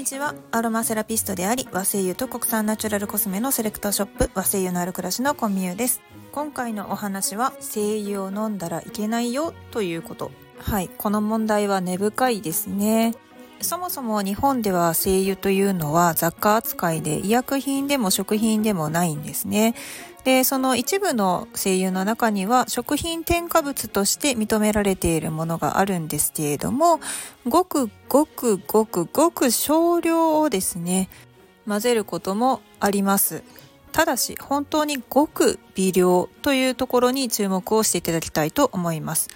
にちは。アロマセラピストであり和製油と国産ナチュラルコスメのセレクトショップ和製油のある暮らしのコミューです。今回のお話は精油を飲んだらいけないよということ。はい。この問題は根深いですね。そもそも日本では精油というのは雑貨扱いで医薬品でも食品でもないんですね。で、その一部の精油の中には食品添加物として認められているものがあるんですけれども、ごくごくごくごく少量をですね、混ぜることもあります。ただし、本当にごく微量というところに注目をしていただきたいと思います。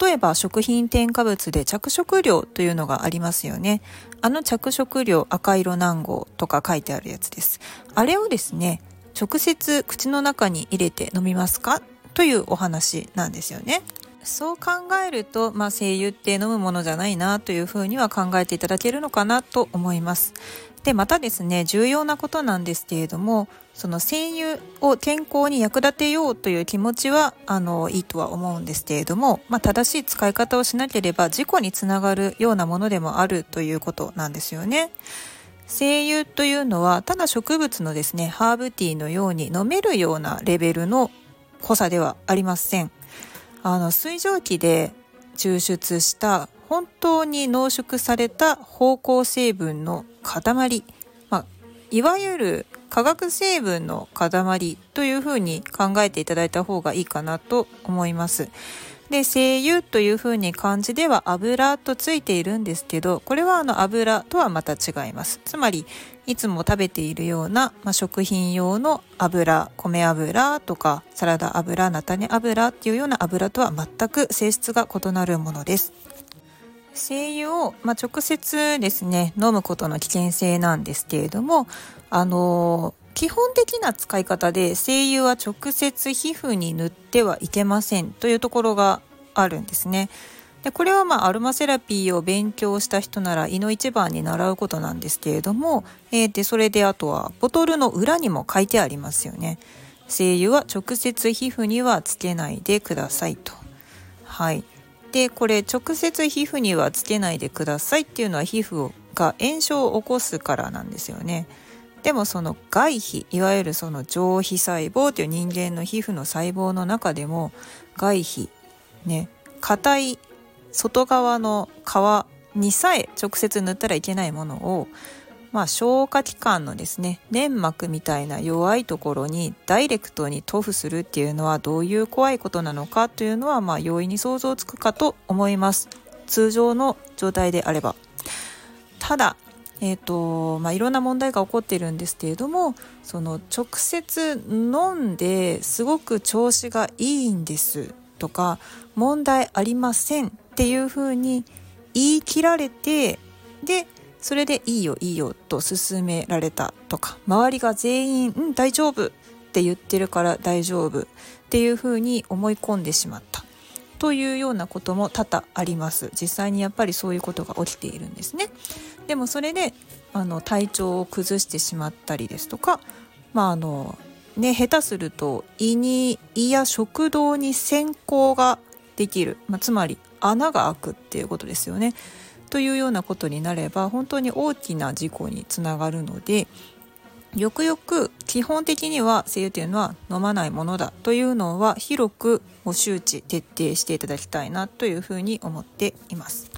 例えば食品添加物で着色料というのがありますよね。あの着色料赤色南号とか書いてあるやつです。あれをですね、直接口の中に入れて飲みますか？というお話なんですよね。そう考えると、まあ、精油って飲むものじゃないなというふうには考えていただけるのかなと思います。で、またですね、重要なことなんですけれども、その精油を健康に役立てようという気持ちは、あの、いいとは思うんですけれども、まあ、正しい使い方をしなければ事故につながるようなものでもあるということなんですよね。精油というのはただ植物のですねハーブティーのように飲めるようなレベルの濃さではありませんあの水蒸気で抽出した本当に濃縮された芳香成分の塊、まあ、いわゆる化学成分の塊というふうに考えていただいた方がいいかなと思います。で、精油という風に漢字では油とついているんですけど、これはあの油とはまた違います。つまり、いつも食べているような、まあ、食品用の油、米油とかサラダ油、菜種油っていうような油とは全く性質が異なるものです。精油を、まあ、直接ですね、飲むことの危険性なんですけれども、あの基本的な使い方で精油は直接皮膚に塗ってはいけませんというところがあるんですね。でこれはまあアロマセラピーを勉強した人なら胃の一番に習うことなんですけれども、えー、でそれであとはボトルの裏にも書いてありますよね。精油は直接皮膚にはつけないでくださいと。はい。でこれ直接皮膚にはつけないでくださいっていうのは皮膚が炎症を起こすからなんですよね。でもその外皮いわゆるその上皮細胞という人間の皮膚の細胞の中でも外皮ね硬い外側の皮にさえ直接塗ったらいけないものをまあ、消化器官のですね粘膜みたいな弱いところにダイレクトに塗布するっていうのはどういう怖いことなのかというのはまあ容易に想像つくかと思います。通常の状態であれば。ただえーとまあ、いろんな問題が起こっているんですけれどもその直接飲んですごく調子がいいんですとか問題ありませんっていうふうに言い切られてでそれでいいよいいよと勧められたとか周りが全員「うん大丈夫」って言ってるから大丈夫っていうふうに思い込んでしまった。というようなことも多々あります。実際にやっぱりそういうことが起きているんですね。でもそれであの体調を崩してしまったりですとかまああのね下手すると胃に胃や食道に閃光ができる、まあ、つまり穴が開くっていうことですよね。というようなことになれば本当に大きな事故につながるのでよくよく基本的には精油というのは飲まないものだというのは広くご周知徹底していただきたいなというふうに思っています。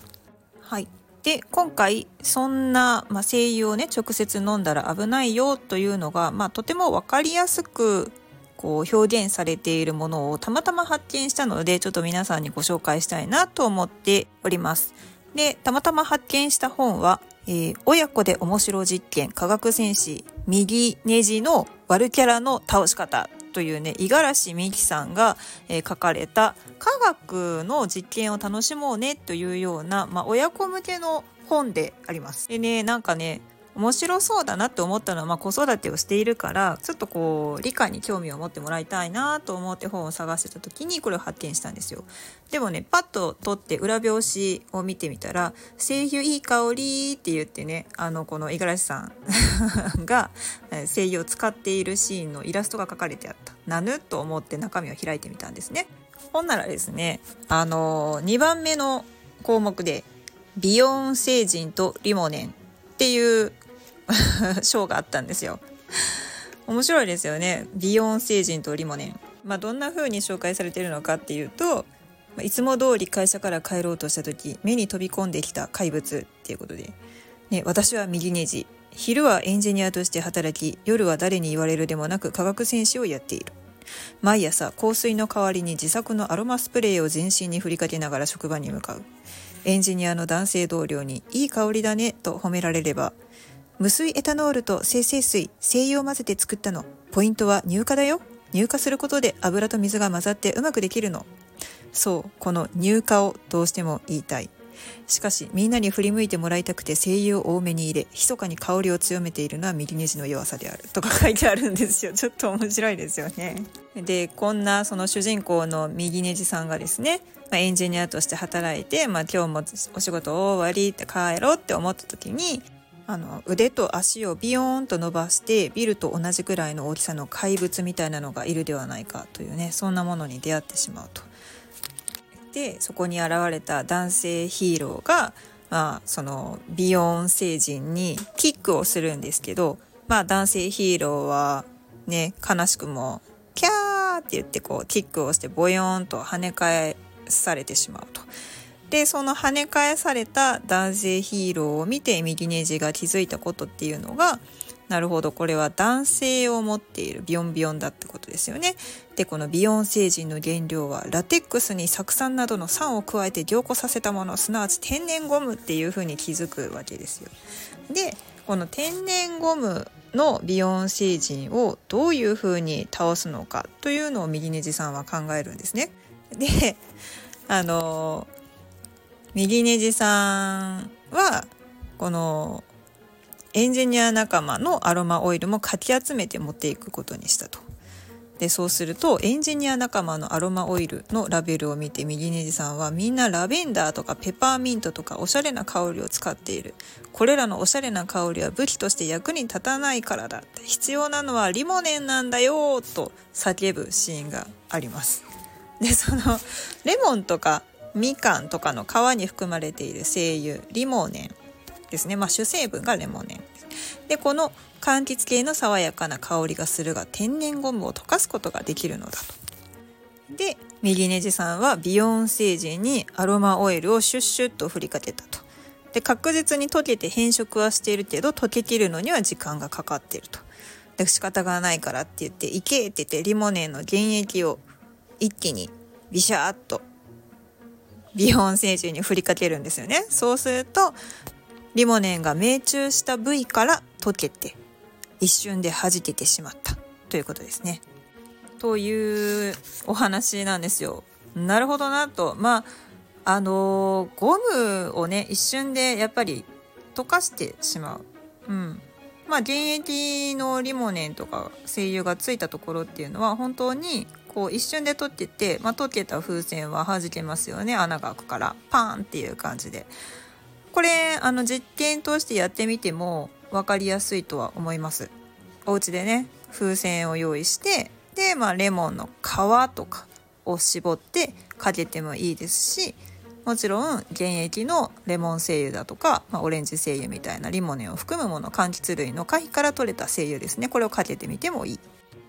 はい。で、今回そんな、まあ、精油をね直接飲んだら危ないよというのが、まあ、とても分かりやすくこう表現されているものをたまたま発見したのでちょっと皆さんにご紹介したいなと思っております。で、たまたま発見した本はえー、親子で面白実験科学戦士右ネジの悪キャラの倒し方というね五十嵐美樹さんが、えー、書かれた科学の実験を楽しもうねというような、まあ、親子向けの本であります。でねなんかね面白そうだなって思ったのは、まあ、子育てをしているからちょっとこう理科に興味を持ってもらいたいなと思って本を探してた時にこれを発見したんですよ。でもねパッと取って裏表紙を見てみたら「声優いい香り」って言ってねあのこの五十嵐さんが 声優を使っているシーンのイラストが描かれてあった。なぬと思って中身を開いてみたんですね。ほんならですねあの2番目の項目で「ビヨン星人とリモネン」っていう賞があったんですよ。面白いですよね。美容星人とリモネン。まあ、どんな風に紹介されてるのかっていうと、いつも通り会社から帰ろうとした時目に飛び込んできた怪物っていうことで、ね、私は右ネジ昼はエンジニアとして働き夜は誰に言われるでもなく科学戦士をやっている毎朝香水の代わりに自作のアロマスプレーを全身に振りかけながら職場に向かうエンジニアの男性同僚に「いい香りだね」と褒められれば無水エタノールと精製水精油を混ぜて作ったの。ポイントは乳化だよ。乳化することで油と水が混ざってうまくできるの。そうこの乳化をどうしても言いたい。しかしみんなに振り向いてもらいたくて精油を多めに入れ密かに香りを強めているのは右ネジの弱さである。とか書いてあるんですよ。ちょっと面白いですよね。でこんなその主人公の右ネジさんがですね、まあ、エンジニアとして働いて、まあ、今日もお仕事終わりって帰ろうって思った時にあの腕と足をビヨーンと伸ばしてビルと同じぐらいの大きさの怪物みたいなのがいるではないかというねそんなものに出会ってしまうと。でそこに現れた男性ヒーローが、まあ、そのビヨーン星人にキックをするんですけど、まあ、男性ヒーローはね悲しくも「キャー!」って言ってこうキックをしてボヨーンと跳ね返されてしまうと。でその跳ね返された男性ヒーローを見て右ネジが気づいたことっていうのがなるほどこれは男性を持っているビヨンビヨンだってことですよね。でこのビヨン星人の原料はラテックスに酢酸などの酸を加えて凝固させたものすなわち天然ゴムっていうふうに気づくわけですよ。でこの天然ゴムのビヨン星人をどういうふうに倒すのかというのを右ネジさんは考えるんですね。であの右ネジさんはこのエンジニア仲間のアロマオイルもかき集めて持っていくことにしたと。でそうするとエンジニア仲間のアロマオイルのラベルを見て右ネジさんはみんなラベンダーとかペパーミントとかおしゃれな香りを使っている。これらのおしゃれな香りは武器として役に立たないからだ必要なのはリモネンなんだよと叫ぶシーンがあります。でそのレモンとかみかんとかの皮に含まれている精油リモネンですね、まあ、主成分がレモネン。でこの柑橘系の爽やかな香りがするが天然ゴムを溶かすことができるのだと。で右ネジさんはビヨン星人にアロマオイルをシュッシュッと振りかけたと。で確実に溶けて変色はしているけど溶けきるのには時間がかかっていると。で仕方がないからって言って「いけ!」って言ってリモネンの原液を一気にビシャーっとビヨン星人に振りかけるんですよねそうするとリモネンが命中した部位から溶けて一瞬で弾けてしまったということですね。というお話なんですよ。なるほどなと。まあ、あのー、ゴムをね、一瞬でやっぱり溶かしてしまう。うん。まあ、原液のリモネンとか精油がついたところっていうのは本当にこう一瞬で溶けて、まあ、溶けた風船は弾けますよね。穴が開くから。パーンっていう感じで。これあの実験としてやってみても分かりやすいとは思います。お家でね風船を用意してで、まあ、レモンの皮とかを絞ってかけてもいいですしもちろん原液のレモン精油だとか、まあ、オレンジ精油みたいなリモネンを含むもの柑橘類の果皮から取れた精油ですね。これをかけてみてもいい、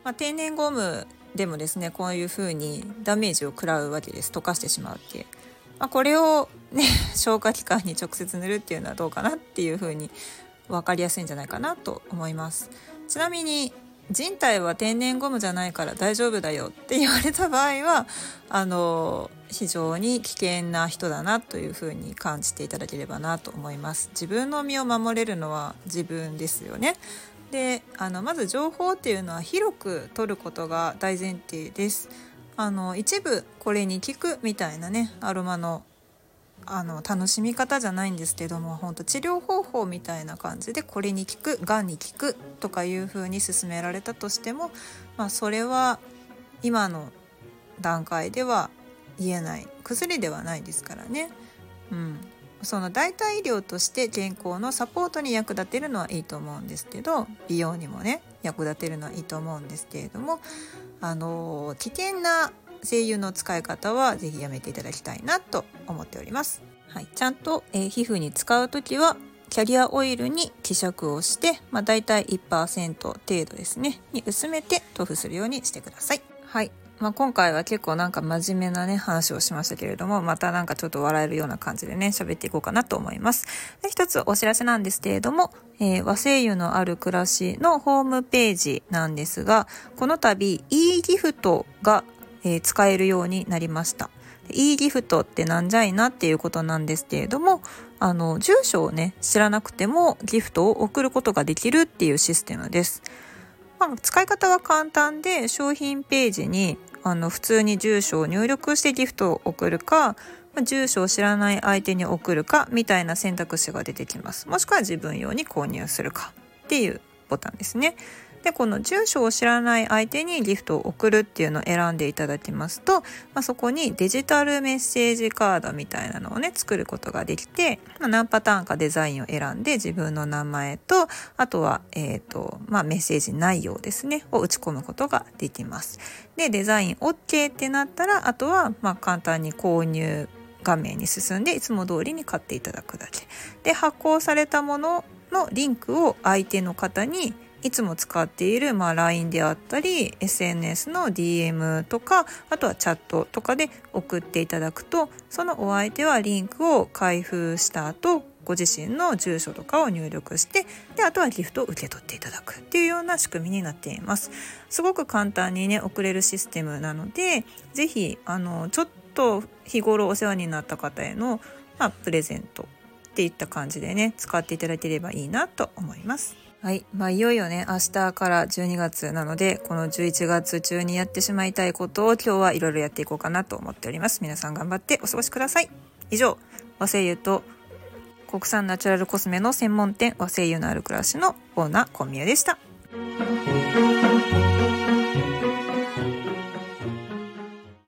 まあ、天然ゴムでもですねこういう風にダメージを食らうわけです。溶かしてしまうっていう。まあ、これをね 消化器官に直接塗るっていうのはどうかなっていうふうに分かりやすいんじゃないかなと思います。ちなみに人体は天然ゴムじゃないから大丈夫だよって言われた場合はあの非常に危険な人だなというふうに感じていただければなと思います。自分の身を守れるのは自分ですよね。であのまず情報っていうのは広く取ることが大前提です。あの一部これに効くみたいなねアロマのあの楽しみ方じゃないんですけども本当治療方法みたいな感じでこれに効くがんに効くとかいう風に勧められたとしても、まあ、それは今の段階では言えない。薬ではないですからね。うん、その代替医療として健康のサポートに役立てるのはいいと思うんですけど美容にもね役立てるのはいいと思うんですけれどもあの危険な精油の使い方は是非やめていただきたいなと思っております。はい、ちゃんと、えー、皮膚に使う時はキャリアオイルに希釈をして、まあ、大体1%程度ですねに薄めて塗布するようにしてください。はいまあ、今回は結構なんか真面目なね話をしましたけれどもまたなんかちょっと笑えるような感じでね喋っていこうかなと思います。で一つお知らせなんですけれども、えー、和製油のある暮らしのホームページなんですがこの度 e ギフトが、えー、使えるようになりました。e ギフトってなんじゃいなっていうことなんですけれどもあの住所をね知らなくてもギフトを送ることができるっていうシステムです、ま、使い方は簡単で商品ページにあの普通に住所を入力してギフトを送るかま住所を知らない相手に送るかみたいな選択肢が出てきます。もしくは自分用に購入するかっていうボタンですね。でこの住所を知らない相手にギフトを送るっていうのを選んでいただきますと、まあ、そこにデジタルメッセージカードみたいなのをね作ることができて、まあ、何パターンかデザインを選んで自分の名前とあとは、えーとまあ、メッセージ内容ですねを打ち込むことができます。でデザイン OK ってなったらあとはま簡単に購入画面に進んでいつも通りに買っていただくだけで発行されたもののリンクを相手の方にいつも使っている、まあ、LINE であったり SNS の DM とかあとはチャットとかで送っていただくとそのお相手はリンクを開封した後ご自身の住所とかを入力してであとはギフトを受け取っていただくっていうような仕組みになっています。すごく簡単にね送れるシステムなので是非あのちょっと日頃お世話になった方への、まあ、プレゼントっていった感じでね使っていただければいいなと思いますはい。まあ、いよいよね、明日から12月なので、この11月中にやってしまいたいことを今日はいろいろやっていこうかなと思っております。皆さん頑張ってお過ごしください。以上、和製油と国産ナチュラルコスメの専門店和製油のある暮らしのオーナー、コンミュでした。